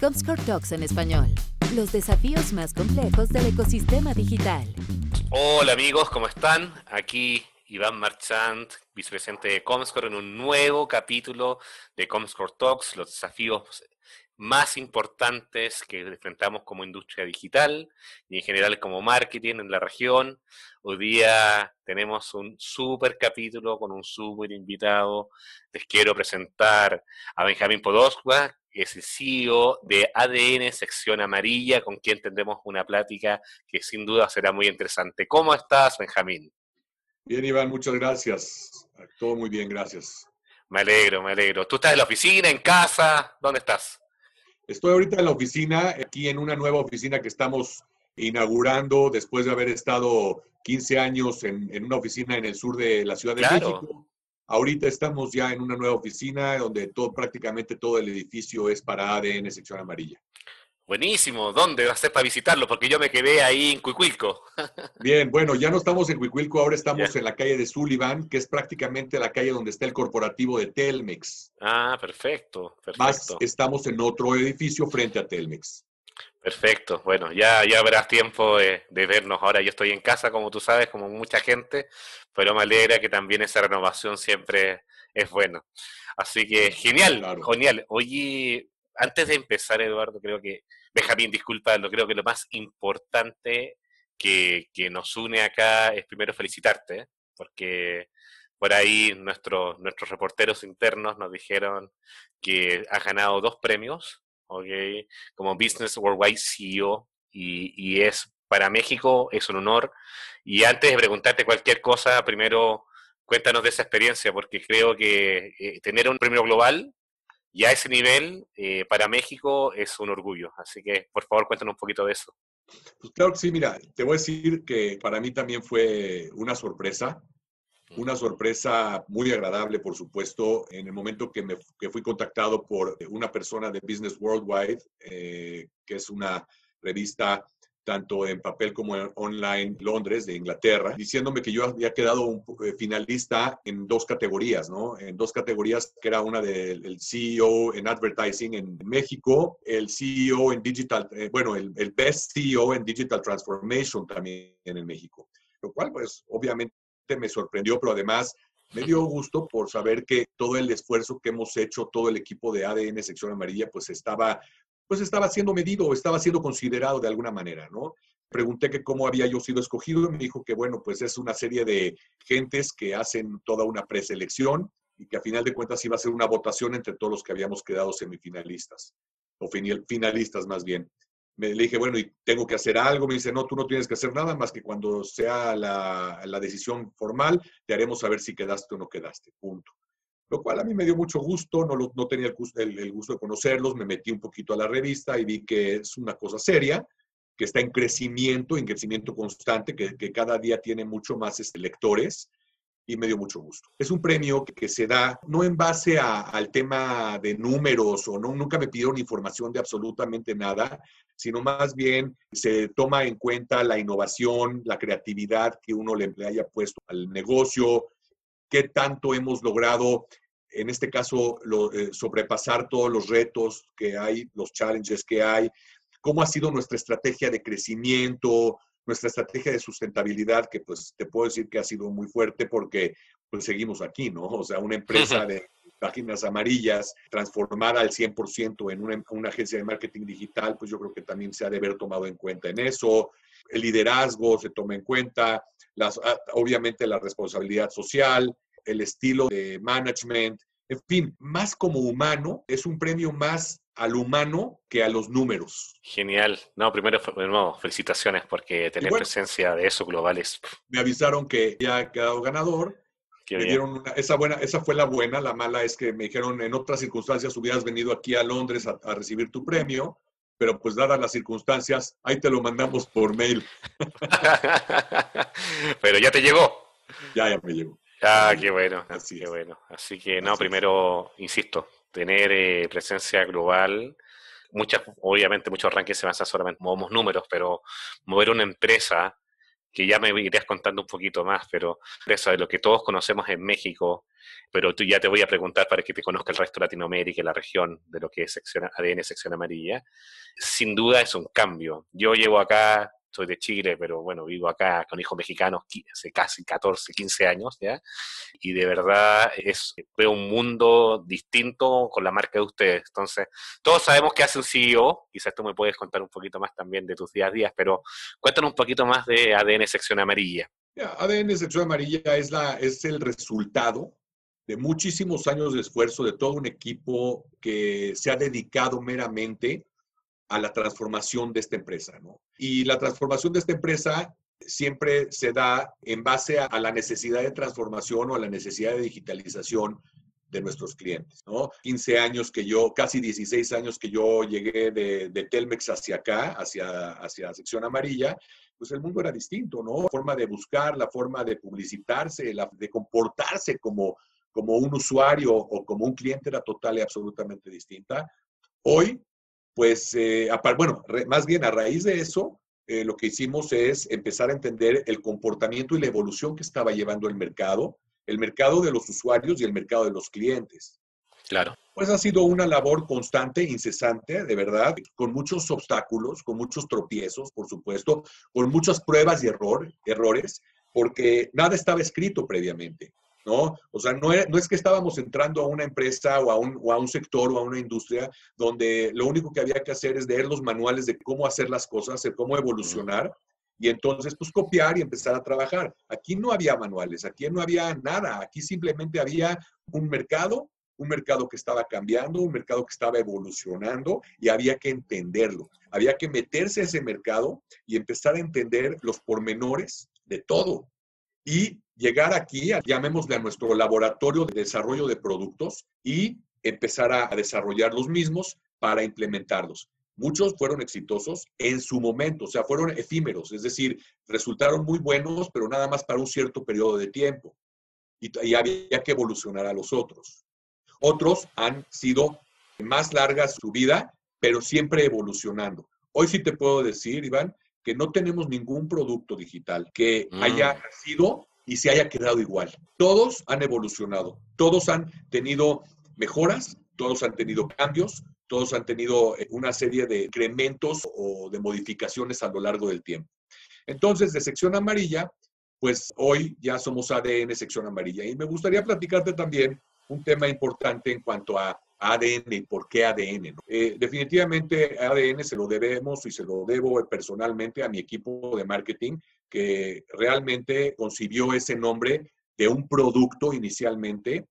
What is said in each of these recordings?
Comscore Talks en español. Los desafíos más complejos del ecosistema digital. Hola amigos, ¿cómo están? Aquí Iván Marchand, vicepresidente de Comscore, en un nuevo capítulo de Comscore Talks, los desafíos más importantes que enfrentamos como industria digital y en general como marketing en la región. Hoy día tenemos un súper capítulo con un súper invitado. Les quiero presentar a Benjamín Podosqua, que es el CEO de ADN Sección Amarilla, con quien tendremos una plática que sin duda será muy interesante. ¿Cómo estás, Benjamín? Bien, Iván, muchas gracias. Todo muy bien, gracias. Me alegro, me alegro. ¿Tú estás en la oficina, en casa? ¿Dónde estás? Estoy ahorita en la oficina, aquí en una nueva oficina que estamos inaugurando después de haber estado 15 años en, una oficina en el sur de la Ciudad de México. Ahorita estamos ya en una nueva oficina donde todo, prácticamente todo el edificio es para ADN sección amarilla. Buenísimo. ¿Dónde va a ser para visitarlo? Porque yo me quedé ahí en Cuicuilco. Bien, bueno, ya no estamos en Cuicuilco, ahora estamos en la calle de Sullivan, que es prácticamente la calle donde está el corporativo de Telmex. Ah, perfecto, perfecto. Más estamos en otro edificio frente a Telmex. Perfecto, bueno, ya, ya habrás tiempo de, vernos. Ahora yo estoy en casa, como tú sabes, como mucha gente, pero me alegra que también esa renovación siempre es bueno. Así que genial, genial. Oye, antes de empezar, Eduardo, creo que, Benjamín, disculpa, lo creo que lo más importante que, nos une acá es primero felicitarte, porque por ahí nuestros nuestros reporteros internos nos dijeron que has ganado dos premios ¿okay? como Business Worldwide CEO y, y, es para México es un honor. Y antes de preguntarte cualquier cosa, primero cuéntanos de esa experiencia, porque creo que eh, tener un premio global y a ese nivel eh, para México es un orgullo. Así que por favor cuéntanos un poquito de eso. Pues claro que sí, mira, te voy a decir que para mí también fue una sorpresa una sorpresa muy agradable, por supuesto, en el momento que, me, que fui contactado por una persona de Business Worldwide, eh, que es una revista tanto en papel como en online Londres, de Inglaterra, diciéndome que yo había quedado eh, finalista en dos categorías, ¿no? En dos categorías, que era una del CEO en Advertising en México, el CEO en Digital, eh, bueno, el, el Best CEO en Digital Transformation también en México. Lo cual, pues, obviamente me sorprendió, pero además me dio gusto por saber que todo el esfuerzo que hemos hecho, todo el equipo de ADN Sección Amarilla, pues estaba, pues estaba siendo medido, estaba siendo considerado de alguna manera, ¿no? Pregunté que cómo había yo sido escogido y me dijo que, bueno, pues es una serie de gentes que hacen toda una preselección y que a final de cuentas iba a ser una votación entre todos los que habíamos quedado semifinalistas, o finalistas más bien me, le dije, bueno, y tengo que hacer algo. Me dice, no, tú no tienes que hacer nada más que cuando sea la, la decisión formal, te haremos saber si quedaste o no quedaste. Punto. Lo cual a mí me dio mucho gusto, no, no tenía el, el, gusto de conocerlos, me metí un poquito a la revista y vi que es una cosa seria, que está en crecimiento, en crecimiento constante, que, cada día tiene mucho más este, lectores y me dio mucho gusto. Es un premio que, se da no en base al tema de números o no, nunca me pidieron información de absolutamente nada, sino más bien se toma en cuenta la innovación, la creatividad que uno le haya puesto al negocio, qué tanto hemos logrado, en este caso, eh, sobrepasar todos los retos que hay, los challenges que hay, cómo ha sido nuestra estrategia de crecimiento, nuestra estrategia de sustentabilidad, que pues te puedo decir que ha sido muy fuerte porque pues seguimos aquí, ¿no? O sea, una empresa de páginas amarillas transformada al 100% en una, una, agencia de marketing digital, pues yo creo que también se ha de haber tomado en cuenta en eso. El liderazgo se toma en cuenta, las, ah, obviamente la responsabilidad social, el estilo de management, en fin, más como humano, es un premio más al humano que a los números. Genial. No, primero, nuevo, felicitaciones porque tener presencia de eso global es... Me avisaron que ya ha quedado ganador. me dieron esa, buena, esa fue la buena, la mala es que me dijeron en otras circunstancias hubieras venido aquí a Londres a, recibir tu premio, pero pues dadas las circunstancias, ahí te lo mandamos por mail. pero ya te llegó. Ya, ya me llegó. Ah, qué bueno, Así qué bueno. Así que no, primero, insisto, tener eh, presencia global. Muchas, obviamente, muchos rankings se basan solamente movemos números, pero mover una empresa que ya me irías contando un poquito más, pero eso de lo que todos conocemos en México, pero tú ya te voy a preguntar para que te conozca el resto de Latinoamérica y la región de lo que es ADN sección amarilla, sin duda es un cambio. Yo llevo acá soy de Chile, pero bueno, vivo acá con hijos mexicanos hace casi 14, 15 años, ¿ya? Y de verdad es, veo un mundo distinto con la marca de ustedes. Entonces, todos sabemos que hace un CEO, quizás tú me puedes contar un poquito más también de tus días a días, pero cuéntanos un poquito más de ADN Sección Amarilla. ADN Sección Amarilla es, la, es el resultado de muchísimos años de esfuerzo de todo un equipo que se ha dedicado meramente a la transformación de esta empresa. ¿no? Y la transformación de esta empresa siempre se da en base a, la necesidad de transformación o a la necesidad de digitalización de nuestros clientes, ¿no? 15 años que yo, casi 16 años que yo llegué de, de Telmex hacia acá, hacia, hacia sección amarilla, pues el mundo era distinto, ¿no? La forma de buscar, la forma de publicitarse, la, de comportarse como, como un usuario o como un cliente era total y absolutamente distinta. Hoy pues, eh, bueno, más bien a raíz de eso, eh, lo que hicimos es empezar a entender el comportamiento y la evolución que estaba llevando el mercado, el mercado de los usuarios y el mercado de los clientes. Claro. Pues ha sido una labor constante, incesante, de verdad, con muchos obstáculos, con muchos tropiezos, por supuesto, con muchas pruebas y error, errores, porque nada estaba escrito previamente. ¿No? O sea, no es, no es que estábamos entrando a una empresa o a, un, o a un sector o a una industria donde lo único que había que hacer es leer los manuales de cómo hacer las cosas, de cómo evolucionar y entonces pues copiar y empezar a trabajar. Aquí no había manuales, aquí no había nada, aquí simplemente había un mercado, un mercado que estaba cambiando, un mercado que estaba evolucionando y había que entenderlo. Había que meterse a ese mercado y empezar a entender los pormenores de todo. Y llegar aquí, llamémosle a nuestro laboratorio de desarrollo de productos y empezar a, desarrollar los mismos para implementarlos. Muchos fueron exitosos en su momento, o sea, fueron efímeros, es decir, resultaron muy buenos, pero nada más para un cierto periodo de tiempo. Y, y había que evolucionar a los otros. Otros han sido más largas su vida, pero siempre evolucionando. Hoy sí te puedo decir, Iván, que no tenemos ningún producto digital que mm. haya sido y se haya quedado igual. Todos han evolucionado, todos han tenido mejoras, todos han tenido cambios, todos han tenido eh, una serie de incrementos o de modificaciones a lo largo del tiempo. Entonces, de sección amarilla, pues hoy ya somos ADN sección amarilla. Y me gustaría platicarte también un tema importante en cuanto a ADN y por qué ADN. Eh, definitivamente ADN se lo debemos y se lo debo personalmente a mi equipo de marketing que realmente concibió ese nombre de un producto inicialmente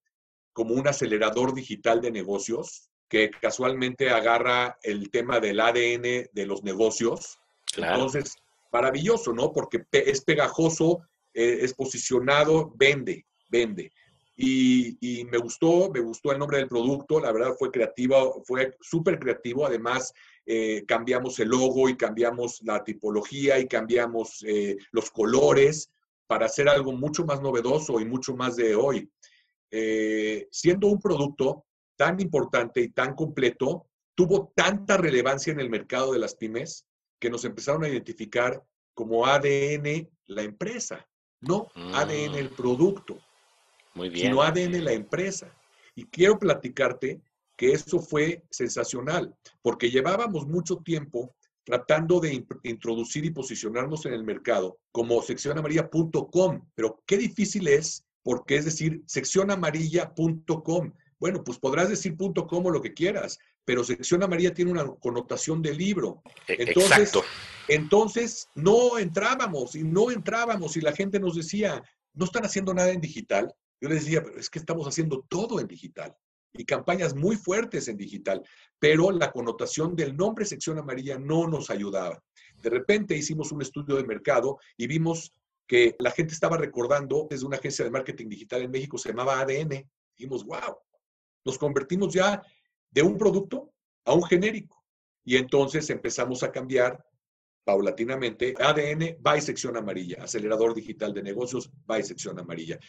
como un acelerador digital de negocios que casualmente agarra el tema del ADN de los negocios. Entonces, maravilloso, ¿no? Porque es pegajoso, eh, es posicionado, vende, vende. Y, me gustó, me gustó el nombre del producto, la verdad fue creativo, fue súper creativo, además eh, cambiamos el logo y cambiamos la tipología y cambiamos eh, los colores para hacer algo mucho más novedoso y mucho más de hoy. Eh, siendo un producto tan importante y tan completo, tuvo tanta relevancia en el mercado de las pymes que nos empezaron a identificar como ADN la empresa, no ADN el mm. producto. Muy bien. sino ADN la empresa. Y quiero platicarte que eso fue sensacional, porque llevábamos mucho tiempo tratando de introducir y posicionarnos en el mercado como seccionamarilla.com, pero qué difícil es, porque es decir, seccionamarilla.com. Bueno, pues podrás decir .com o lo que quieras, pero sección amarilla tiene una connotación de libro. E, entonces, entonces no entrábamos y no entrábamos y la gente nos decía, no están haciendo nada en digital. Yo les decía, pero es que estamos haciendo todo en digital y campañas muy fuertes en digital, pero la connotación del nombre sección amarilla no nos ayudaba. De repente hicimos un estudio de mercado y vimos que la gente estaba recordando desde una agencia de marketing digital en México, se llamaba ADN. Dijimos, wow, nos convertimos ya de un producto a un genérico. Y entonces empezamos a cambiar paulatinamente ADN by sección amarilla, acelerador digital de negocios by sección amarilla.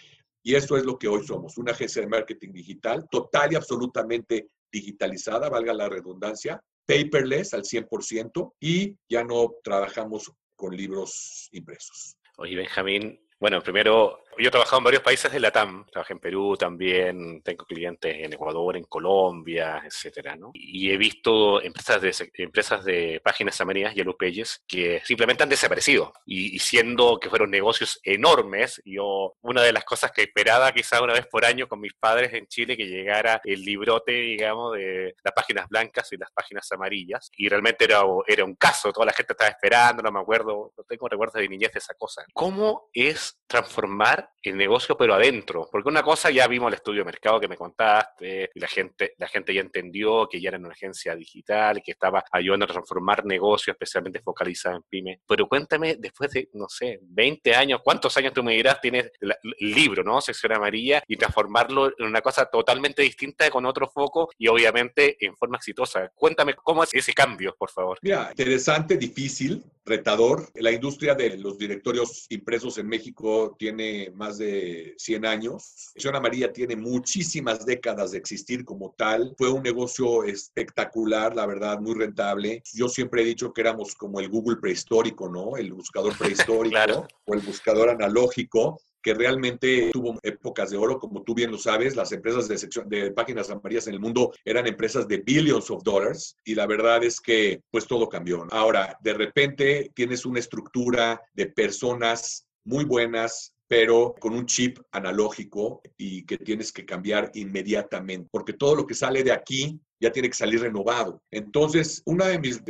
Y eso es lo que hoy somos, una agencia de marketing digital total y absolutamente digitalizada, valga la redundancia, paperless al 100% y ya no trabajamos con libros impresos. Oye, Benjamín, bueno, primero, yo he trabajado en varios países de la TAM, trabajé en Perú también, tengo clientes en Ecuador, en Colombia, etcétera, ¿no? Y he visto empresas de, empresas de páginas amarillas, Yellow Pages, que simplemente han desaparecido. Y, siendo que fueron negocios enormes, yo, una de las cosas que esperaba quizás una vez por año con mis padres en Chile, que llegara el librote, digamos, de las páginas blancas y las páginas amarillas. Y realmente era, era un caso, toda la gente estaba esperando, no me acuerdo, no tengo recuerdos de niñez de esa cosa. ¿Cómo es transformar el negocio pero adentro, porque una cosa ya vimos el estudio de mercado que me contaste, la gente, la gente ya entendió que ya era una agencia digital, que estaba ayudando a transformar negocios, especialmente focalizada en pyme. Pero cuéntame, después de, no sé, 20 años, ¿cuántos años tú me dirás tienes el libro, ¿no? Sección amarilla, y transformarlo en una cosa totalmente distinta con otro foco y obviamente en forma exitosa. Cuéntame cómo es ese cambio, por favor. Mira, interesante, difícil, retador. La industria de los directorios impresos en México tiene más de 100 años. Sección Amarilla tiene muchísimas décadas de existir como tal. Fue un negocio espectacular, la verdad, muy rentable. Yo siempre he dicho que éramos como el Google prehistórico, ¿no? El buscador prehistórico o el buscador analógico que realmente tuvo épocas de oro, como tú bien lo sabes, las empresas de, sección, de páginas amarillas en el mundo eran empresas de billions of dollars y la verdad es que pues todo cambió. Ahora, de repente tienes una estructura de personas muy buenas, pero con un chip analógico y que tienes que cambiar inmediatamente, porque todo lo que sale de aquí ya tiene que salir renovado. Entonces, una de mis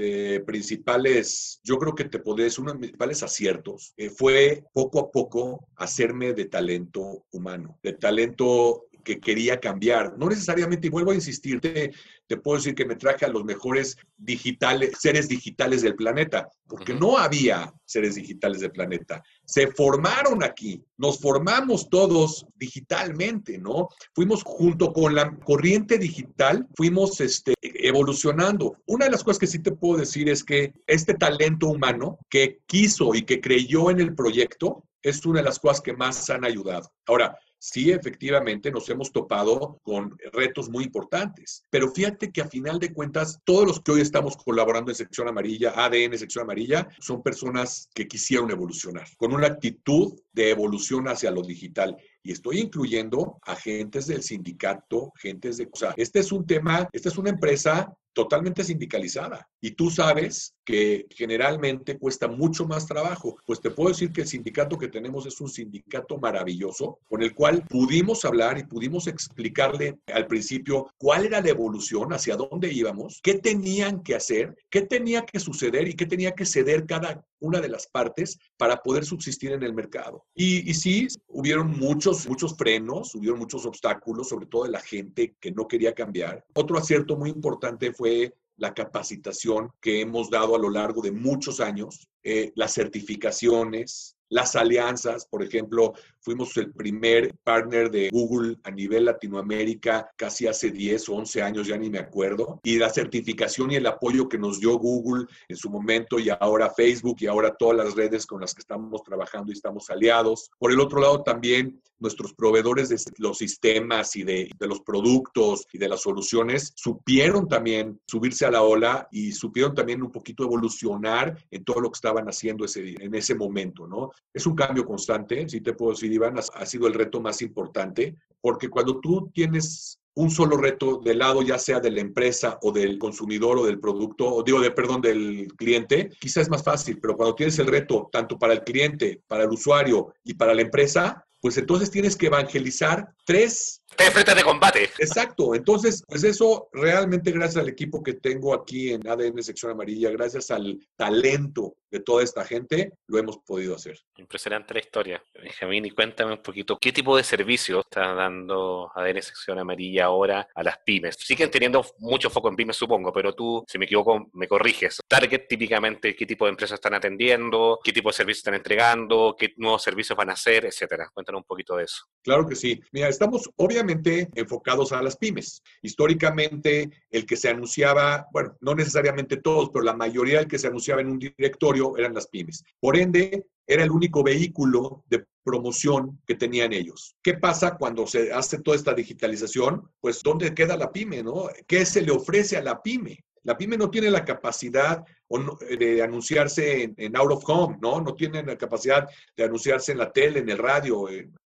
principales, yo creo que te podés, uno de mis principales aciertos eh, fue poco a poco hacerme de talento humano, de talento que quería cambiar. No necesariamente, y vuelvo a insistirte, te puedo decir que me traje a los mejores digitales, seres digitales del planeta, porque no había seres digitales del planeta. Se formaron aquí, nos formamos todos digitalmente, ¿no? Fuimos junto con la corriente digital, fuimos este, evolucionando. Una de las cosas que sí te puedo decir es que este talento humano que quiso y que creyó en el proyecto es una de las cosas que más han ayudado. Ahora, sí, efectivamente, nos hemos topado con retos muy importantes. Pero fíjate que a final de cuentas, todos los que hoy estamos colaborando en Sección Amarilla, ADN Sección Amarilla, son personas que quisieron evolucionar, con una actitud de evolución hacia lo digital y estoy incluyendo agentes del sindicato, gentes de... O sea, este es un tema, esta es una empresa totalmente sindicalizada. Y tú sabes que generalmente cuesta mucho más trabajo. Pues te puedo decir que el sindicato que tenemos es un sindicato maravilloso, con el cual pudimos hablar y pudimos explicarle al principio cuál era la evolución, hacia dónde íbamos, qué tenían que hacer, qué tenía que suceder y qué tenía que ceder cada una de las partes para poder subsistir en el mercado. Y, sí, hubieron muchos, muchos frenos, hubieron muchos obstáculos, sobre todo de la gente que no quería cambiar. Otro acierto muy importante fue la capacitación que hemos dado a lo largo de muchos años, eh, las certificaciones, las alianzas, por ejemplo, fuimos el primer partner de Google a nivel Latinoamérica casi hace 10 o 11 años, ya ni me acuerdo, y la certificación y el apoyo que nos dio Google en su momento y ahora Facebook y ahora todas las redes con las que estamos trabajando y estamos aliados. Por el otro lado, también nuestros proveedores de los sistemas y de, de los productos y de las soluciones supieron también subirse a la ola y supieron también un poquito evolucionar en todo lo que estaban haciendo ese, en ese momento, ¿no? Es un cambio constante, si te puedo decir, Iván, ha sido el reto más importante, porque cuando tú tienes un solo reto del lado ya sea de la empresa o del consumidor o del producto, o digo, de, perdón, del cliente, quizás es más fácil, pero cuando tienes el reto tanto para el cliente, para el usuario y para la empresa, pues entonces tienes que evangelizar tres Tres frentes de combate. Exacto. Entonces, pues eso realmente gracias al equipo que tengo aquí en ADN Sección Amarilla, gracias al talento de toda esta gente, lo hemos podido hacer. Impresionante la historia. Benjamín, y cuéntame un poquito, ¿qué tipo de servicio está dando ADN Sección Amarilla ahora a las pymes? Siguen teniendo mucho foco en pymes, supongo, pero tú, si me equivoco, me corriges. Target, típicamente, ¿qué tipo de empresas están atendiendo? ¿Qué tipo de servicios están entregando? ¿Qué nuevos servicios van a hacer? Etcétera. Cuéntanos un poquito de eso. Claro que sí. Mira, estamos obviamente enfocados a las pymes. Históricamente, el que se anunciaba, bueno, no necesariamente todos, pero la mayoría del que se anunciaba en un directorio eran las pymes. Por ende, era el único vehículo de promoción que tenían ellos. ¿Qué pasa cuando se hace toda esta digitalización? Pues, ¿dónde queda la pyme, no? ¿Qué se le ofrece a la pyme? La pyme no tiene la capacidad de anunciarse en, out of home, ¿no? No tienen la capacidad de anunciarse en la tele, en el radio,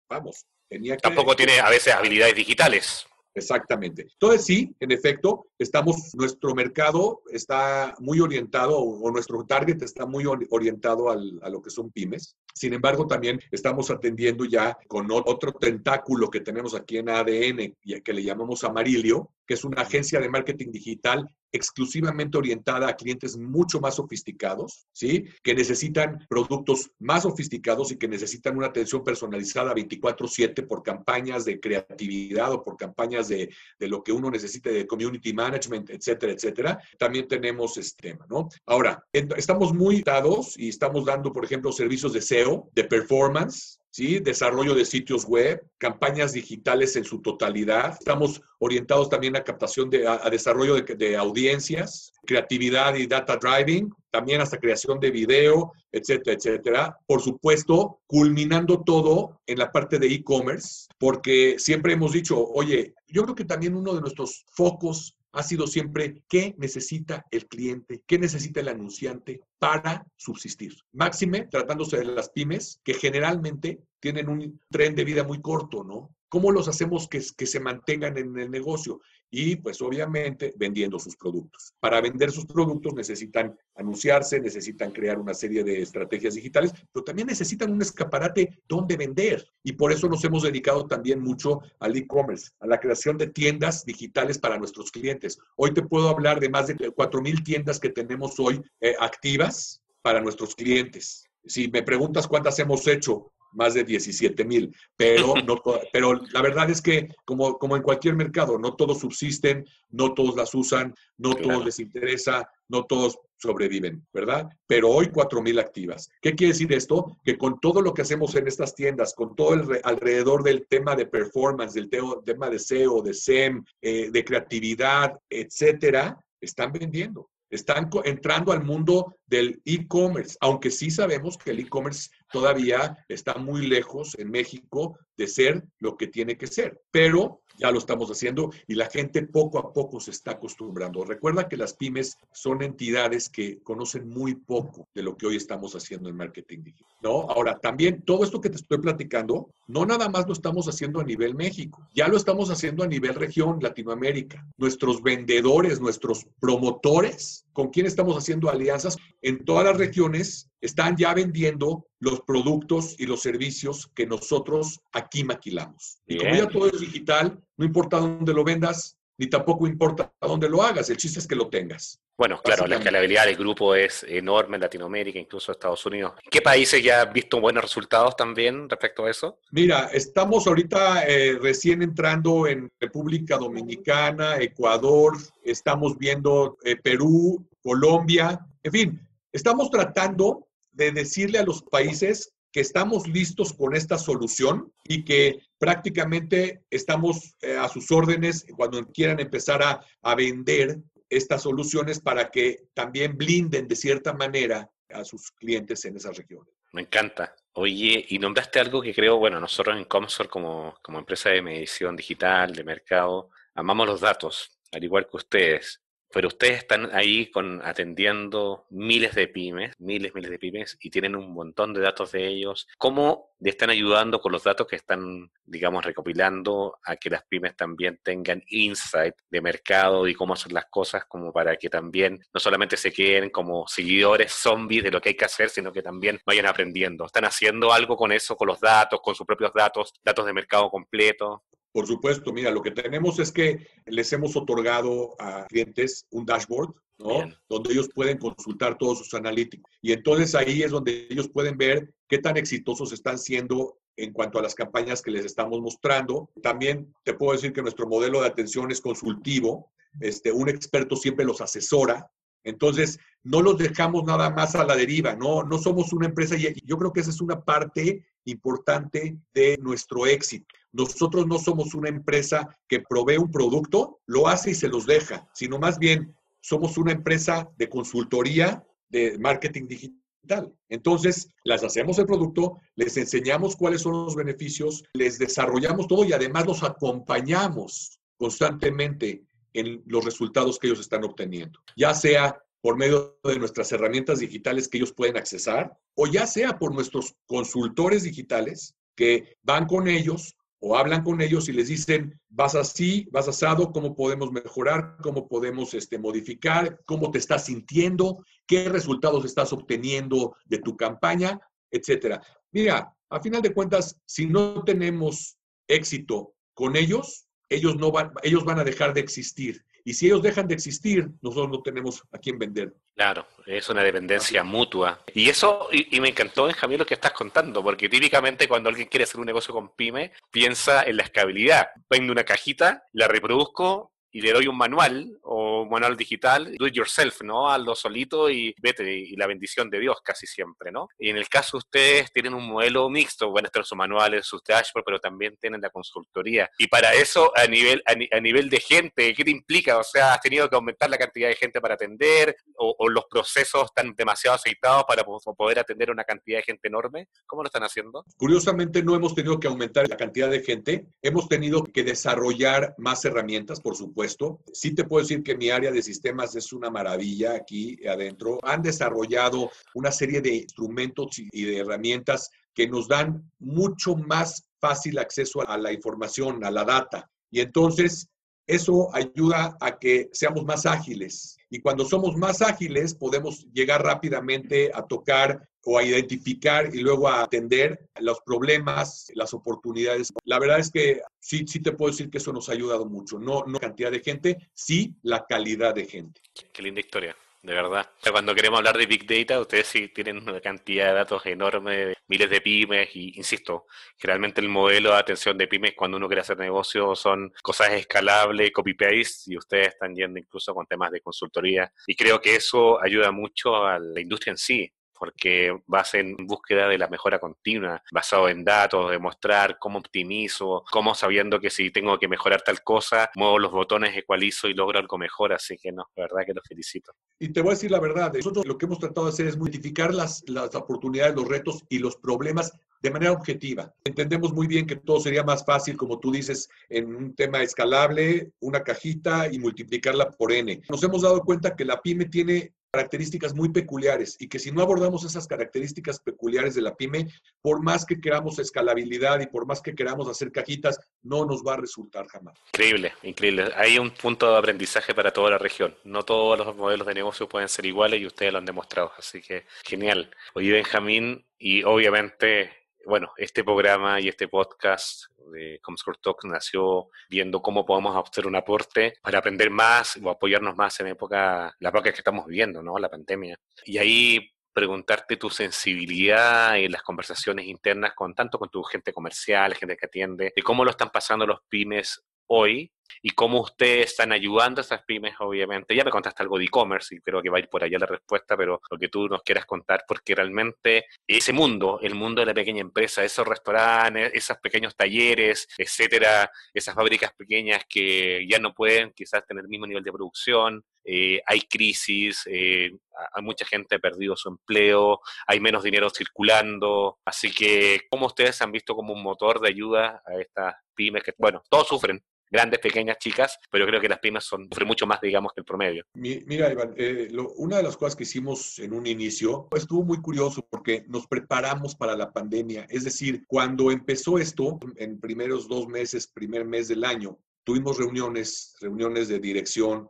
vamos. Tenía Tampoco tiene a veces habilidades digitales. Exactamente. Entonces sí, en efecto, estamos, nuestro mercado está muy orientado o nuestro target está muy orientado al, a lo que son pymes. Sin embargo, también estamos atendiendo ya con otro tentáculo que tenemos aquí en ADN, que le llamamos Amarillo, que es una agencia de marketing digital exclusivamente orientada a clientes mucho más sofisticados, ¿sí? Que necesitan productos más sofisticados y que necesitan una atención personalizada 24/7 por campañas de creatividad o por campañas de, de, lo que uno necesite de community management, etcétera, etcétera. También tenemos este tema, ¿no? Ahora, estamos muy dados y estamos dando, por ejemplo, servicios de SEO, de performance, ¿sí? desarrollo de sitios web, campañas digitales en su totalidad. Estamos orientados también a captación de, a, desarrollo de, de, audiencias, creatividad y data driving, también hasta creación de video, etcétera, etcétera. Por supuesto, culminando todo en la parte de e-commerce, porque siempre hemos dicho, oye, yo creo que también uno de nuestros focos ha sido siempre qué necesita el cliente, qué necesita el anunciante para subsistir. Máxime, tratándose de las pymes, que generalmente tienen un tren de vida muy corto, ¿no? ¿Cómo los hacemos que, se mantengan en el negocio? y pues obviamente vendiendo sus productos. Para vender sus productos necesitan anunciarse, necesitan crear una serie de estrategias digitales, pero también necesitan un escaparate donde vender. Y por eso nos hemos dedicado también mucho al e-commerce, a la creación de tiendas digitales para nuestros clientes. Hoy te puedo hablar de más de 4.000 tiendas que tenemos hoy eh, activas para nuestros clientes. Si me preguntas cuántas hemos hecho más de 17 mil, pero, no, pero la verdad es que como, como en cualquier mercado, no todos subsisten, no todos las usan, no todos les interesa, no todos sobreviven, ¿verdad? Pero hoy 4 mil activas. ¿Qué quiere decir esto? Que con todo lo que hacemos en estas tiendas, con todo el alrededor del tema de performance, del tema de SEO, de SEM, eh, de creatividad, etcétera, están vendiendo están entrando al mundo del e-commerce, aunque sí sabemos que el e-commerce todavía está muy lejos en México de ser lo que tiene que ser, pero ya lo estamos haciendo y la gente poco a poco se está acostumbrando. Recuerda que las pymes son entidades que conocen muy poco de lo que hoy estamos haciendo en marketing digital, ¿no? Ahora, también todo esto que te estoy platicando, no nada más lo estamos haciendo a nivel México, ya lo estamos haciendo a nivel región, Latinoamérica. Nuestros vendedores, nuestros promotores, con quien estamos haciendo alianzas en todas las regiones, están ya vendiendo los productos y los servicios que nosotros aquí maquilamos. Y como ya todo es digital, no importa dónde lo vendas, ni tampoco importa dónde lo hagas, el chiste es que lo tengas. Bueno, claro, la escalabilidad del grupo es enorme en Latinoamérica, incluso Estados Unidos. ¿Qué países ya han visto buenos resultados también respecto a eso? Mira, estamos ahorita eh, recién entrando en República Dominicana, Ecuador, estamos viendo eh, Perú, Colombia, en fin, estamos tratando de decirle a los países que estamos listos con esta solución y que prácticamente estamos eh, a sus órdenes cuando quieran empezar a, vender estas soluciones para que también blinden de cierta manera a sus clientes en esas regiones. Me encanta. Oye, y nombraste algo que creo, bueno, nosotros en Comsor como, como empresa de medición digital, de mercado, amamos los datos, al igual que ustedes. Pero ustedes están ahí con, atendiendo miles de pymes, miles, miles de pymes, y tienen un montón de datos de ellos. ¿Cómo le están ayudando con los datos que están, digamos, recopilando a que las pymes también tengan insight de mercado y cómo hacer las cosas, como para que también no solamente se queden como seguidores zombies de lo que hay que hacer, sino que también vayan aprendiendo? ¿Están haciendo algo con eso, con los datos, con sus propios datos, datos de mercado completo? Por supuesto, mira, lo que tenemos es que les hemos otorgado a clientes un dashboard, ¿no? Donde ellos pueden consultar todos sus analíticos. Y entonces ahí es donde ellos pueden ver qué tan exitosos están siendo en cuanto a las campañas que les estamos mostrando. También te puedo decir que nuestro modelo de atención es consultivo. Este, un experto siempre los asesora. Entonces, no los dejamos nada más a la deriva, no, no somos una empresa y yo creo que esa es una parte importante de nuestro éxito. Nosotros no somos una empresa que provee un producto, lo hace y se los deja, sino más bien somos una empresa de consultoría de marketing digital. Entonces, las hacemos el producto, les enseñamos cuáles son los beneficios, les desarrollamos todo y además los acompañamos constantemente en los resultados que ellos están obteniendo, ya sea por medio de nuestras herramientas digitales que ellos pueden accesar, o ya sea por nuestros consultores digitales que van con ellos o hablan con ellos y les dicen, vas así, vas asado, cómo podemos mejorar, cómo podemos este, modificar, cómo te estás sintiendo, qué resultados estás obteniendo de tu campaña, etcétera. Mira, a final de cuentas, si no tenemos éxito con ellos, ellos, no van, ellos van a dejar de existir. Y si ellos dejan de existir, nosotros no tenemos a quién vender. Claro, es una dependencia mutua. Y eso, y, me encantó, Benjamín, lo que estás contando, porque típicamente cuando alguien quiere hacer un negocio con pyme, piensa en la escalabilidad. Vendo una cajita, la reproduzco y le doy un manual o un manual digital, do it yourself, ¿no? Hazlo solito y vete, y la bendición de Dios casi siempre, ¿no? Y en el caso de ustedes tienen un modelo mixto, bueno, estar sus manuales, sus dashboards, pero también tienen la consultoría. Y para eso, a nivel, a, nivel de gente, ¿qué te implica? O sea, ¿has tenido que aumentar la cantidad de gente para atender? ¿O, los procesos están demasiado aceitados para poder atender una cantidad de gente enorme? ¿Cómo lo están haciendo? Curiosamente, no hemos tenido que aumentar la cantidad de gente, hemos tenido que desarrollar más herramientas, por supuesto puesto. Sí te puedo decir que mi área de sistemas es una maravilla aquí adentro. Han desarrollado una serie de instrumentos y de herramientas que nos dan mucho más fácil acceso a la información, a la data. Y entonces eso ayuda a que seamos más ágiles. Y cuando somos más ágiles, podemos llegar rápidamente a tocar o a identificar y luego a atender los problemas, las oportunidades. La verdad es que sí, sí te puedo decir que eso nos ha ayudado mucho. No, no cantidad de gente, sí la calidad de gente. Qué linda historia de verdad. Cuando queremos hablar de Big Data, ustedes sí tienen una cantidad de datos enorme, miles de pymes, y insisto, generalmente el modelo de atención de pymes cuando uno quiere hacer negocio son cosas escalables, copy-paste, y ustedes están yendo incluso con temas de consultoría. Y creo que eso ayuda mucho a la industria en sí porque vas en búsqueda de la mejora continua, basado en datos, demostrar cómo optimizo, cómo sabiendo que si tengo que mejorar tal cosa, muevo los botones, ecualizo y logro algo mejor. Así que no, la verdad que los felicito. Y te voy a decir la verdad, nosotros lo que hemos tratado de hacer es modificar las, las oportunidades, los retos y los problemas de manera objetiva. Entendemos muy bien que todo sería más fácil, como tú dices, en un tema escalable, una cajita y multiplicarla por n. Nos hemos dado cuenta que la pyme tiene características muy peculiares y que si no abordamos esas características peculiares de la pyme, por más que queramos escalabilidad y por más que queramos hacer cajitas, no nos va a resultar jamás. Increíble, increíble. Hay un punto de aprendizaje para toda la región. No todos los modelos de negocio pueden ser iguales y ustedes lo han demostrado, así que genial. Oye, Benjamín, y obviamente bueno, este programa y este podcast de Comscore Talk nació viendo cómo podemos hacer un aporte para aprender más o apoyarnos más en época, la época que estamos viviendo, ¿no? La pandemia. Y ahí preguntarte tu sensibilidad en las conversaciones internas con tanto con tu gente comercial, gente que atiende, de cómo lo están pasando los pymes hoy y cómo ustedes están ayudando a esas pymes, obviamente. Ya me contaste algo de e-commerce y creo que va a ir por allá la respuesta, pero lo que tú nos quieras contar, porque realmente ese mundo, el mundo de la pequeña empresa, esos restaurantes, esos pequeños talleres, etcétera, esas fábricas pequeñas que ya no pueden quizás tener el mismo nivel de producción, eh, hay crisis, eh, hay mucha gente ha perdido su empleo, hay menos dinero circulando, así que ¿cómo ustedes han visto como un motor de ayuda a estas pymes que, bueno, todos sufren, grandes, pequeñas, chicas, pero creo que las pymes son, sufren mucho más, digamos, que el promedio. Mira, Iván, eh, una de las cosas que hicimos en un inicio estuvo muy curioso porque nos preparamos para la pandemia. Es decir, cuando empezó esto, en primeros dos meses, primer mes del año, tuvimos reuniones, reuniones de dirección,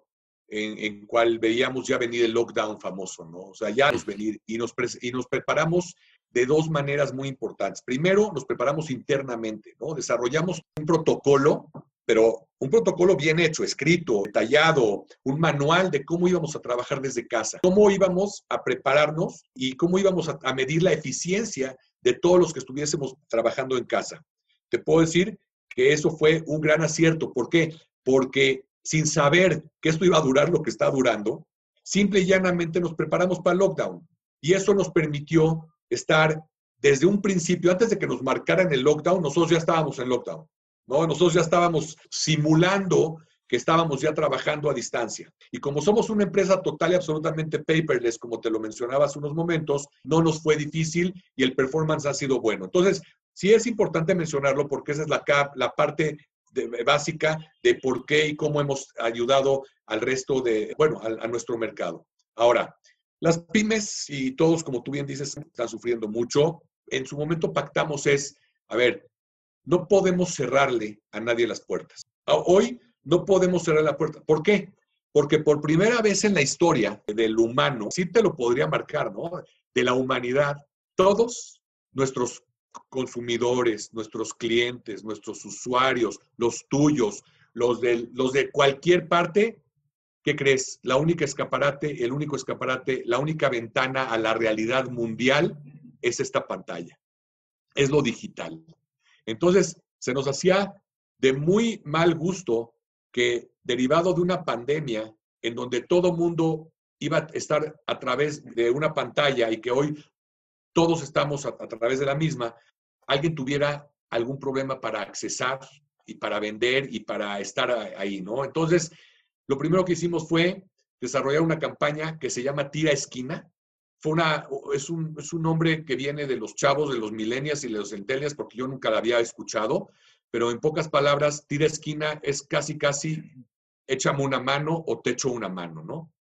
en, en, cual veíamos ya venir el lockdown famoso, ¿no? O sea, ya nos venir y nos, y nos preparamos de dos maneras muy importantes. Primero, nos preparamos internamente, ¿no? Desarrollamos un protocolo pero un protocolo bien hecho, escrito, detallado, un manual de cómo íbamos a trabajar desde casa, cómo íbamos a prepararnos y cómo íbamos a, medir la eficiencia de todos los que estuviésemos trabajando en casa. Te puedo decir que eso fue un gran acierto. ¿Por qué? Porque sin saber que esto iba a durar lo que está durando, simple y llanamente nos preparamos para el lockdown. Y eso nos permitió estar desde un principio, antes de que nos marcaran el lockdown, nosotros ya estábamos en lockdown. ¿No? Nosotros ya estábamos simulando que estábamos ya trabajando a distancia. Y como somos una empresa total y absolutamente paperless, como te lo mencionaba hace unos momentos, no nos fue difícil y el performance ha sido bueno. Entonces, sí es importante mencionarlo porque esa es la, la parte básica de por qué y cómo hemos ayudado al resto de, bueno, a nuestro mercado. Ahora, las pymes y todos, como tú bien dices, están sufriendo mucho. En su momento pactamos es, a ver, no podemos cerrarle a nadie las puertas. Hoy no podemos cerrar la puerta. ¿Por qué? Porque por primera vez en la historia del humano, sí te lo podría marcar, ¿no? De la humanidad, todos nuestros consumidores, nuestros clientes, nuestros usuarios, los tuyos, los de, los de cualquier parte, ¿qué crees? La única escaparate, el único escaparate, la única ventana a la realidad mundial es esta pantalla, es lo digital. Entonces, se nos hacía de muy mal gusto que derivado de una pandemia en donde todo mundo iba a estar a través de una pantalla y que hoy todos estamos a, a través de la misma, alguien tuviera algún problema para accesar y para vender y para estar ahí, ¿no? Entonces, lo primero que hicimos fue desarrollar una campaña que se llama Tira Esquina. Fue una, es, un, es un nombre que viene de los chavos, de los millennials y de los centennials, porque yo nunca la había escuchado, pero en pocas palabras, Tira Esquina es casi, casi échame una mano o te echo una mano, ¿no?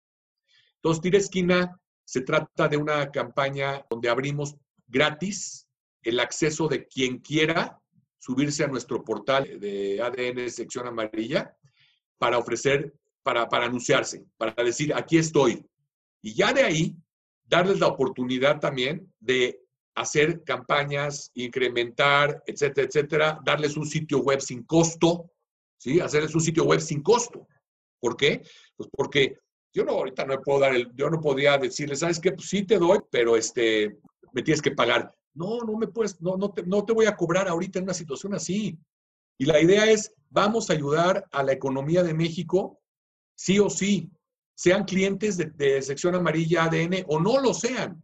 Entonces, Tira Esquina se trata de una campaña donde abrimos gratis el acceso de quien quiera subirse a nuestro portal de ADN sección amarilla para ofrecer, para, para anunciarse, para decir, aquí estoy. Y ya de ahí, darles la oportunidad también de hacer campañas, incrementar, etcétera, etcétera, darles un sitio web sin costo, ¿sí? Hacerles un sitio web sin costo. ¿Por qué? Pues porque yo no, ahorita no puedo dar el, yo no podría decirles, ¿sabes qué? Pues sí te doy, pero este, me tienes que pagar. No, no me puedes, no, no, te, no te voy a cobrar ahorita en una situación así. Y la idea es, vamos a ayudar a la economía de México, sí o sí, sean clientes de, sección amarilla ADN o no lo sean.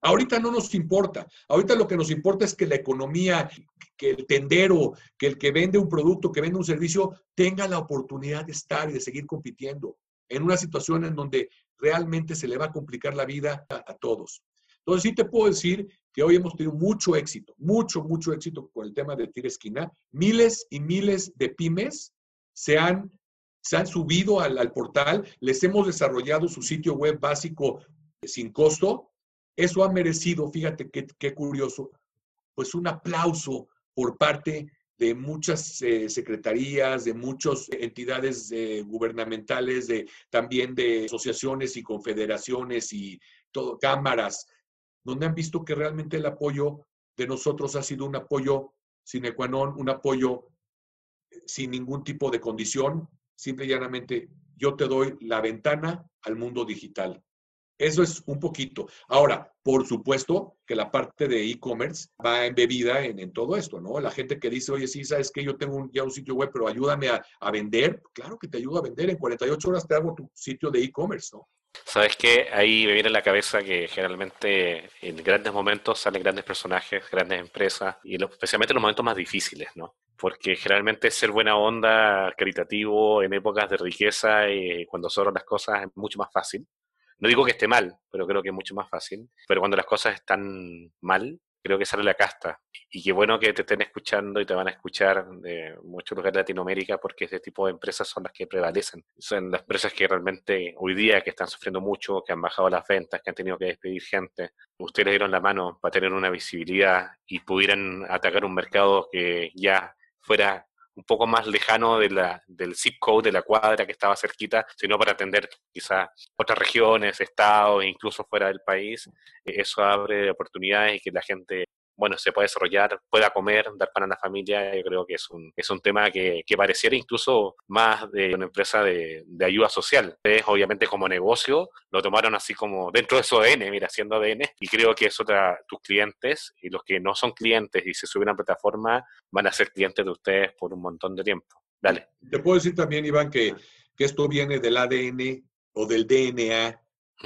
Ahorita no nos importa. Ahorita lo que nos importa es que la economía, que el tendero, que el que vende un producto, que vende un servicio, tenga la oportunidad de estar y de seguir compitiendo en una situación en donde realmente se le va a complicar la vida a, a todos. Entonces sí te puedo decir que hoy hemos tenido mucho éxito, mucho, mucho éxito con el tema de Tira Esquina. Miles y miles de pymes se han, se han subido al, al portal, les hemos desarrollado su sitio web básico sin costo. Eso ha merecido, fíjate qué, qué curioso, pues un aplauso por parte de muchas eh, secretarías, de muchas entidades eh, gubernamentales, de, también de asociaciones y confederaciones y todo, cámaras, donde han visto que realmente el apoyo de nosotros ha sido un apoyo sine qua non, un apoyo eh, sin ningún tipo de condición, simple y llanamente yo te doy la ventana al mundo digital. Eso es un poquito. Ahora, por supuesto que la parte de e-commerce va embebida en, en, todo esto, ¿no? La gente que dice, oye, sí, sabes que yo tengo ya un sitio web, pero ayúdame a, a, vender. Claro que te ayudo a vender. En 48 horas te hago tu sitio de e-commerce, ¿no? Sabes que ahí me viene a la cabeza que generalmente en grandes momentos salen grandes personajes, grandes empresas, y los, especialmente en los momentos más difíciles, ¿no? Porque generalmente ser buena onda, caritativo, en épocas de riqueza y cuando sobran las cosas es mucho más fácil. No digo que esté mal, pero creo que es mucho más fácil. Pero cuando las cosas están mal, creo que sale la casta. Y qué bueno que te estén escuchando y te van a escuchar de muchos lugares de Latinoamérica porque ese tipo de empresas son las que prevalecen. Son las empresas que realmente hoy día que están sufriendo mucho, que han bajado las ventas, que han tenido que despedir gente. Ustedes dieron la mano para tener una visibilidad y pudieran atacar un mercado que ya fuera un poco más lejano de la, del zip code de la cuadra que estaba cerquita, sino para atender quizás otras regiones, estados, e incluso fuera del país. Eso abre oportunidades y que la gente bueno, se pueda desarrollar, pueda comer, dar pan a la familia, yo creo que es un, es un tema que, que pareciera incluso más de una empresa de, de, ayuda social. Ustedes, obviamente, como negocio, lo tomaron así como dentro de su ADN, mira, haciendo ADN, y creo que eso otra, tus clientes y los que no son clientes y se suben a la plataforma van a ser clientes de ustedes por un montón de tiempo. Dale. Te puedo decir también, Iván, que, que esto viene del ADN o del DNA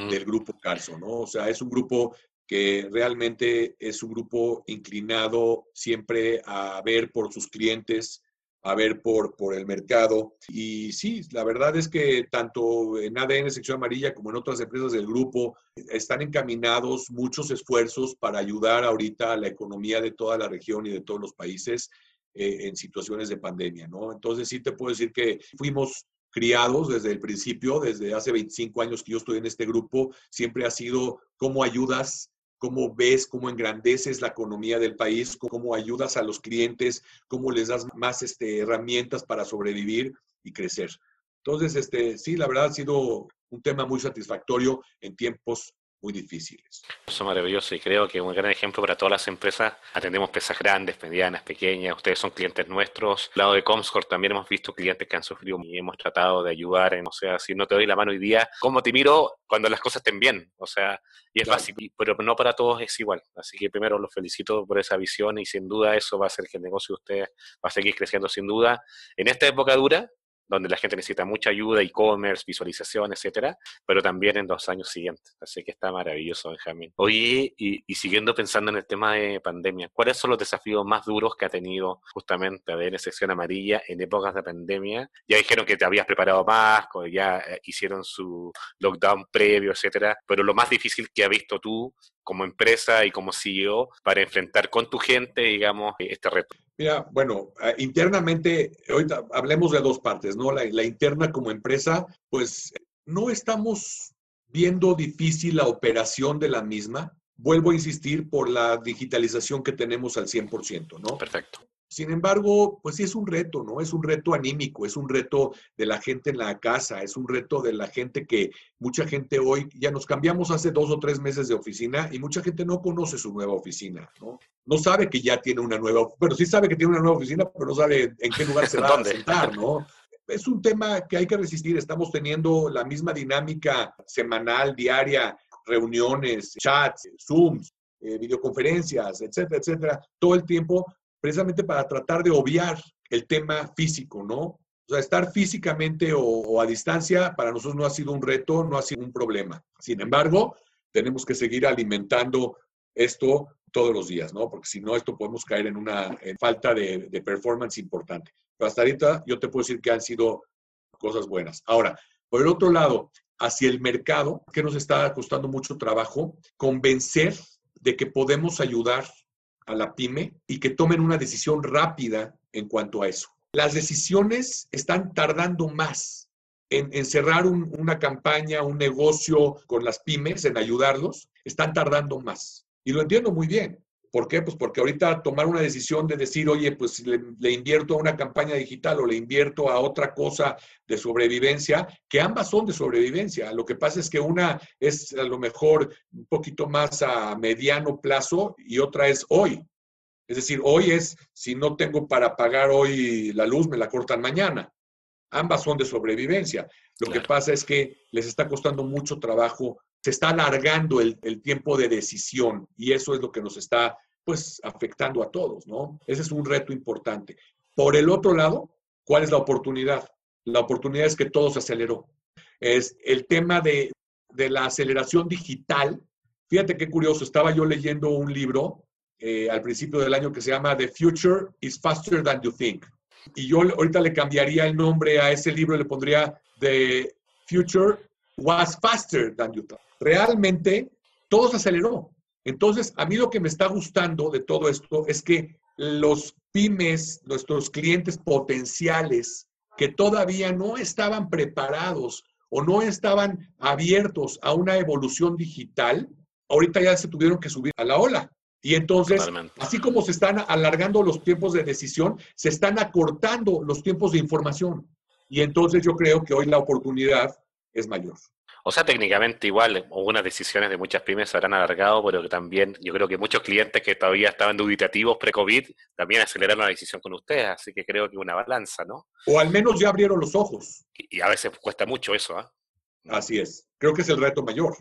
del grupo Carso, ¿no? O sea, es un grupo que realmente es un grupo inclinado siempre a ver por sus clientes, a ver por, por el mercado. Y sí, la verdad es que tanto en ADN Sección Amarilla como en otras empresas del grupo están encaminados muchos esfuerzos para ayudar ahorita a la economía de toda la región y de todos los países eh, en situaciones de pandemia, ¿no? Entonces sí te puedo decir que fuimos criados desde el principio, desde hace 25 años que yo estoy en este grupo, siempre ha sido cómo ayudas, cómo ves, cómo engrandeces la economía del país, cómo ayudas a los clientes, cómo les das más este, herramientas para sobrevivir y crecer. Entonces, este, sí, la verdad ha sido un tema muy satisfactorio en tiempos muy difíciles. Eso es maravilloso y creo que un gran ejemplo para todas las empresas. Atendemos empresas grandes, medianas, pequeñas. Ustedes son clientes nuestros. Al lado de Comscore también hemos visto clientes que han sufrido y hemos tratado de ayudar. En, o sea, si no te doy la mano hoy día, ¿cómo te miro cuando las cosas estén bien? O sea, y es básico, pero no para todos es igual. Así que primero los felicito por esa visión y sin duda eso va a hacer que el negocio de ustedes va a seguir creciendo sin duda. En esta época dura, donde la gente necesita mucha ayuda, e-commerce, visualización, etcétera, pero también en los años siguientes. Así que está maravilloso, Benjamín. Oye, y, siguiendo pensando en el tema de pandemia, ¿cuáles son los desafíos más duros que ha tenido justamente ADN Sección Amarilla en épocas de pandemia? Ya dijeron que te habías preparado más, ya eh, hicieron su lockdown previo, etcétera, pero lo más difícil que ha visto tú como empresa y como CEO para enfrentar con tu gente, digamos, este reto. Mira, bueno, ah, internamente, ahorita hablemos de dos partes, ¿no? La, la, interna como empresa, pues no estamos viendo difícil la operación de la misma. Vuelvo a insistir por la digitalización que tenemos al 100%, ¿no? Perfecto. Sin embargo, pues sí es un reto, ¿no? Es un reto anímico, es un reto de la gente en la casa, es un reto de la gente que mucha gente hoy, ya nos cambiamos hace dos o tres meses de oficina y mucha gente no conoce su nueva oficina, ¿no? No sabe que ya tiene una nueva, bueno, sí sabe que tiene una nueva oficina, pero no sabe en qué lugar se va a sentar, ¿no? Es un tema que hay que resistir. Estamos teniendo la misma dinámica semanal, diaria, reuniones, chats, Zooms, eh, videoconferencias, etcétera, etcétera, todo el tiempo precisamente para tratar de obviar el tema físico, ¿no? O sea, estar físicamente o, a distancia para nosotros no ha sido un reto, no ha sido un problema. Sin embargo, tenemos que seguir alimentando esto todos los días, ¿no? Porque si no, esto podemos caer en una falta de, de, performance importante. Pero hasta ahorita yo te puedo decir que han sido cosas buenas. Ahora, por el otro lado, hacia el mercado, que nos está costando mucho trabajo, convencer de que podemos ayudar a la pyme y que tomen una decisión rápida en cuanto a eso. Las decisiones están tardando más en, cerrar una campaña, un negocio con las pymes, en ayudarlos, están tardando más. Y lo entiendo muy bien. ¿Por qué? Pues porque ahorita tomar una decisión de decir, oye, pues le, le, invierto a una campaña digital o le invierto a otra cosa de sobrevivencia, que ambas son de sobrevivencia. Lo que pasa es que una es a lo mejor un poquito más a mediano plazo y otra es hoy. Es decir, hoy es, si no tengo para pagar hoy la luz, me la cortan mañana. Ambas son de sobrevivencia. Lo que pasa es que les está costando mucho trabajo se está alargando el, tiempo de decisión y eso es lo que nos está pues afectando a todos, ¿no? Ese es un reto importante. Por el otro lado, ¿cuál es la oportunidad? La oportunidad es que todo se aceleró. Es el tema de, de la aceleración digital. Fíjate qué curioso, estaba yo leyendo un libro eh, al principio del año que se llama The Future is Faster Than You Think. Y yo ahorita le cambiaría el nombre a ese libro, le pondría The Future was faster than you thought. Realmente todo se aceleró. Entonces, a mí lo que me está gustando de todo esto es que los pymes, nuestros clientes potenciales, que todavía no estaban preparados o no estaban abiertos a una evolución digital, ahorita ya se tuvieron que subir a la ola. Y entonces, así como se están alargando los tiempos de decisión, se están acortando los tiempos de información. Y entonces yo creo que hoy la oportunidad es mayor. O sea, técnicamente igual, algunas decisiones de muchas pymes se habrán alargado, pero que también yo creo que muchos clientes que todavía estaban dubitativos pre-COVID también aceleraron la decisión con ustedes, así que creo que una balanza, ¿no? O al menos ya abrieron los ojos. Y, a veces cuesta mucho eso, ¿ah? Así es. Creo que es el reto mayor.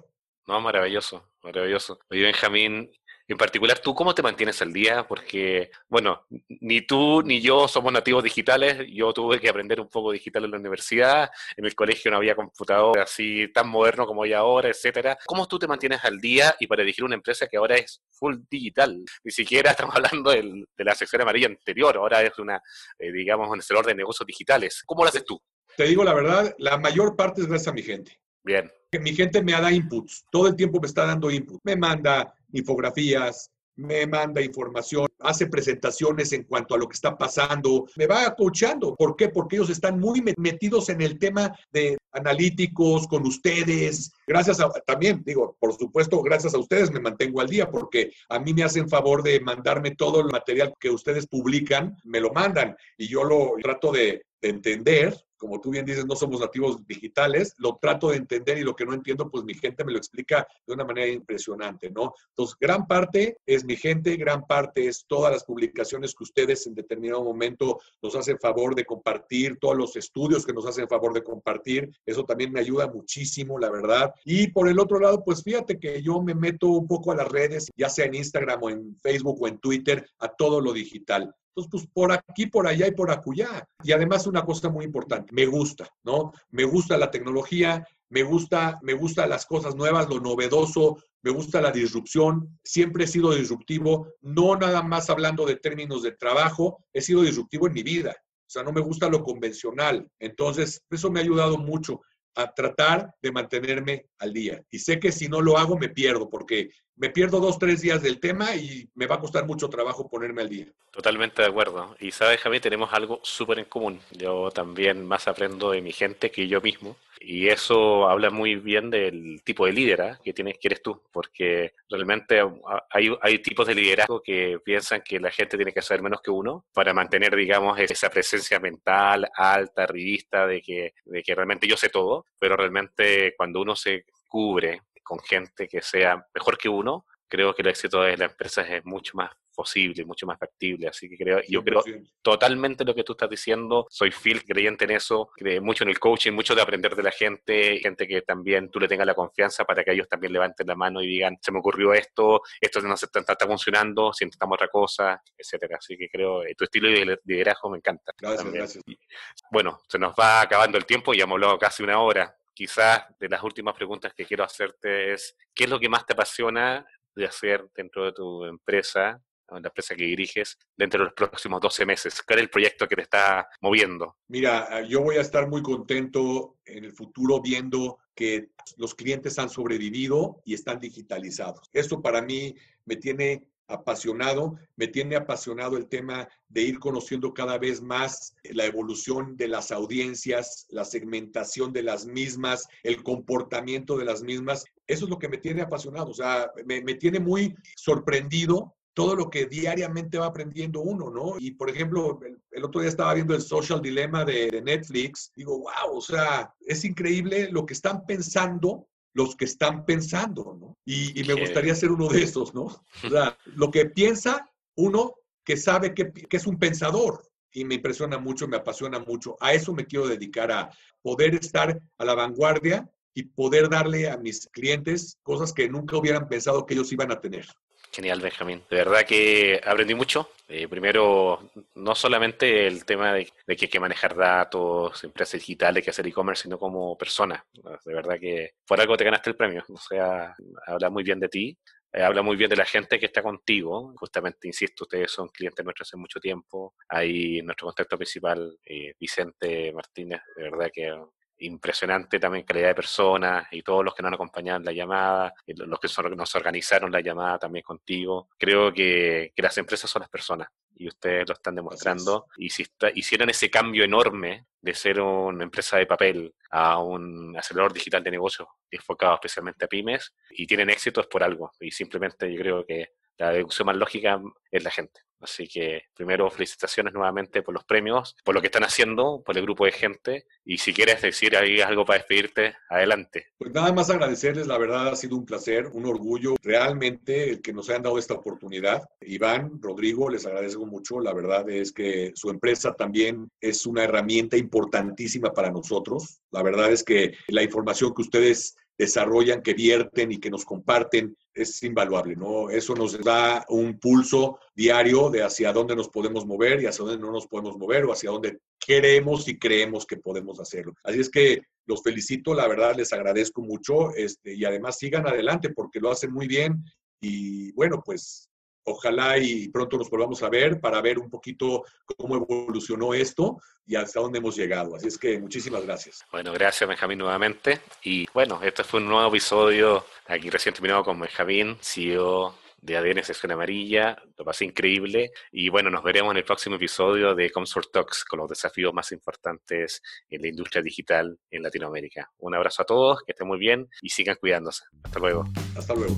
No, maravilloso, maravilloso. Oye, Benjamín, en particular, ¿tú cómo te mantienes al día? Porque, bueno, ni tú ni yo somos nativos digitales. Yo tuve que aprender un poco digital en la universidad. En el colegio no había computador así tan moderno como hay ahora, etcétera. ¿Cómo tú te mantienes al día y para dirigir una empresa que ahora es full digital? Ni siquiera estamos hablando de la sección amarilla anterior. Ahora es una, eh, digamos, un sector de negocios digitales. ¿Cómo lo haces tú? Te digo la verdad, la mayor parte es gracias a mi gente. Bien. Mi gente me da inputs, todo el tiempo me está dando input. Me manda infografías, me manda información, hace presentaciones en cuanto a lo que está pasando, me va coachando. ¿Por qué? Porque ellos están muy metidos en el tema de analíticos con ustedes. Gracias a, también, digo, por supuesto, gracias a ustedes me mantengo al día porque a mí me hacen favor de mandarme todo el material que ustedes publican, me lo mandan y yo lo trato de, de entender como tú bien dices, no somos nativos digitales, lo trato de entender y lo que no entiendo, pues mi gente me lo explica de una manera impresionante, ¿no? Entonces, gran parte es mi gente, gran parte es todas las publicaciones que ustedes en determinado momento nos hacen favor de compartir, todos los estudios que nos hacen favor de compartir, eso también me ayuda muchísimo, la verdad. Y por el otro lado, pues fíjate que yo me meto un poco a las redes, ya sea en Instagram o en Facebook o en Twitter, a todo lo digital. Entonces, pues por aquí, por allá y por acullá. Y además una cosa muy importante, me gusta, ¿no? Me gusta la tecnología, me gusta, me gusta las cosas nuevas, lo novedoso, me gusta la disrupción. Siempre he sido disruptivo, no nada más hablando de términos de trabajo, he sido disruptivo en mi vida. O sea, no me gusta lo convencional. Entonces, eso me ha ayudado mucho a tratar de mantenerme al día. Y sé que si no lo hago, me pierdo, porque me pierdo dos, tres días del tema y me va a costar mucho trabajo ponerme al día. Totalmente de acuerdo. Y sabes, Javi, tenemos algo súper en común. Yo también más aprendo de mi gente que yo mismo. Y eso habla muy bien del tipo de líder ¿ah? que tienes, que eres tú, porque realmente hay, hay tipos de liderazgo que piensan que la gente tiene que saber menos que uno para mantener, digamos, esa presencia mental alta, revista, de que, de que realmente yo sé todo, pero realmente cuando uno se cubre con gente que sea mejor que uno, creo que el éxito de la empresa es mucho más posible, mucho más factible. Así que creo, yo creo totalmente lo que tú estás diciendo. Soy fiel creyente en eso, creo mucho en el coaching, mucho de aprender de la gente, gente que también tú le tengas la confianza para que ellos también levanten la mano y digan, se me ocurrió esto, esto no está, está, funcionando, si intentamos otra cosa, etcétera. Así que creo, tu estilo de liderazgo me encanta. Gracias, gracias. Bueno, se nos va acabando el tiempo, ya hemos hablado casi una hora quizás de las últimas preguntas que quiero hacerte es, ¿qué es lo que más te apasiona de hacer dentro de tu empresa, la empresa que diriges, dentro de los próximos 12 meses? ¿Cuál es el proyecto que te está moviendo? Mira, ah, yo voy a estar muy contento en el futuro viendo que los clientes han sobrevivido y están digitalizados. Esto para mí me tiene apasionado, me tiene apasionado el tema de ir conociendo cada vez más la evolución de las audiencias, la segmentación de las mismas, el comportamiento de las mismas. Eso es lo que me tiene apasionado, o sea, me, tiene muy sorprendido todo lo que diariamente va aprendiendo uno, ¿no? Y por ejemplo, el, otro día estaba viendo el Social Dilemma de, Netflix, digo, wow, o sea, es increíble lo que están pensando los que están pensando, ¿no? Y, me gustaría ser uno de esos, ¿no? O sea, lo que piensa uno que sabe que, que, es un pensador y me impresiona mucho, me apasiona mucho. A eso me quiero dedicar, a poder estar a la vanguardia y poder darle a mis clientes cosas que nunca hubieran pensado que ellos iban a tener. Genial, Benjamín. De verdad que aprendí mucho. Eh, primero, no solamente el tema de, que hay que manejar datos, empresas digitales, que hacer e-commerce, sino como persona. De verdad que por algo te ganaste el premio. O sea, habla muy bien de ti, eh, habla muy bien de la gente que está contigo. Justamente, insisto, ustedes son clientes nuestros hace mucho tiempo. Ahí nuestro contacto principal, eh, Vicente Martínez, de verdad que impresionante también calidad de personas y todos los que nos han acompañado en la llamada, los que nos organizaron la llamada también contigo. Creo que, que las empresas son las personas y ustedes lo están demostrando. Y si hicieron ese cambio enorme de ser una empresa de papel a un acelerador digital de negocios enfocado especialmente a pymes y tienen éxito es por algo. Y simplemente yo creo que la deducción más lógica es la gente. Así que primero felicitaciones nuevamente por los premios, por lo que están haciendo, por el grupo de gente. Y si quieres decir algo para despedirte, adelante. Pues nada más agradecerles, la verdad ha sido un placer, un orgullo realmente el que nos hayan dado esta oportunidad. Iván, Rodrigo, les agradezco mucho. La verdad es que su empresa también es una herramienta importantísima para nosotros. La verdad es que la información que ustedes desarrollan, que vierten y que nos comparten es invaluable, ¿no? Eso nos da un pulso diario de hacia dónde nos podemos mover y hacia dónde no nos podemos mover o hacia dónde queremos y creemos que podemos hacerlo. Así es que los felicito, la verdad les agradezco mucho este, y además sigan adelante porque lo hacen muy bien y bueno, pues Ojalá y pronto nos volvamos a ver para ver un poquito cómo evolucionó esto y hasta dónde hemos llegado. Así es que muchísimas gracias. Bueno, gracias Benjamín nuevamente. Y bueno, este fue un nuevo episodio aquí recién terminado con Benjamín, CEO de ADN Sección Amarilla, lo pasé increíble y bueno, nos veremos en el próximo episodio de Comsort Talks con los desafíos más importantes en la industria digital en Latinoamérica. Un abrazo a todos, que estén muy bien y sigan cuidándose. Hasta luego. Hasta luego.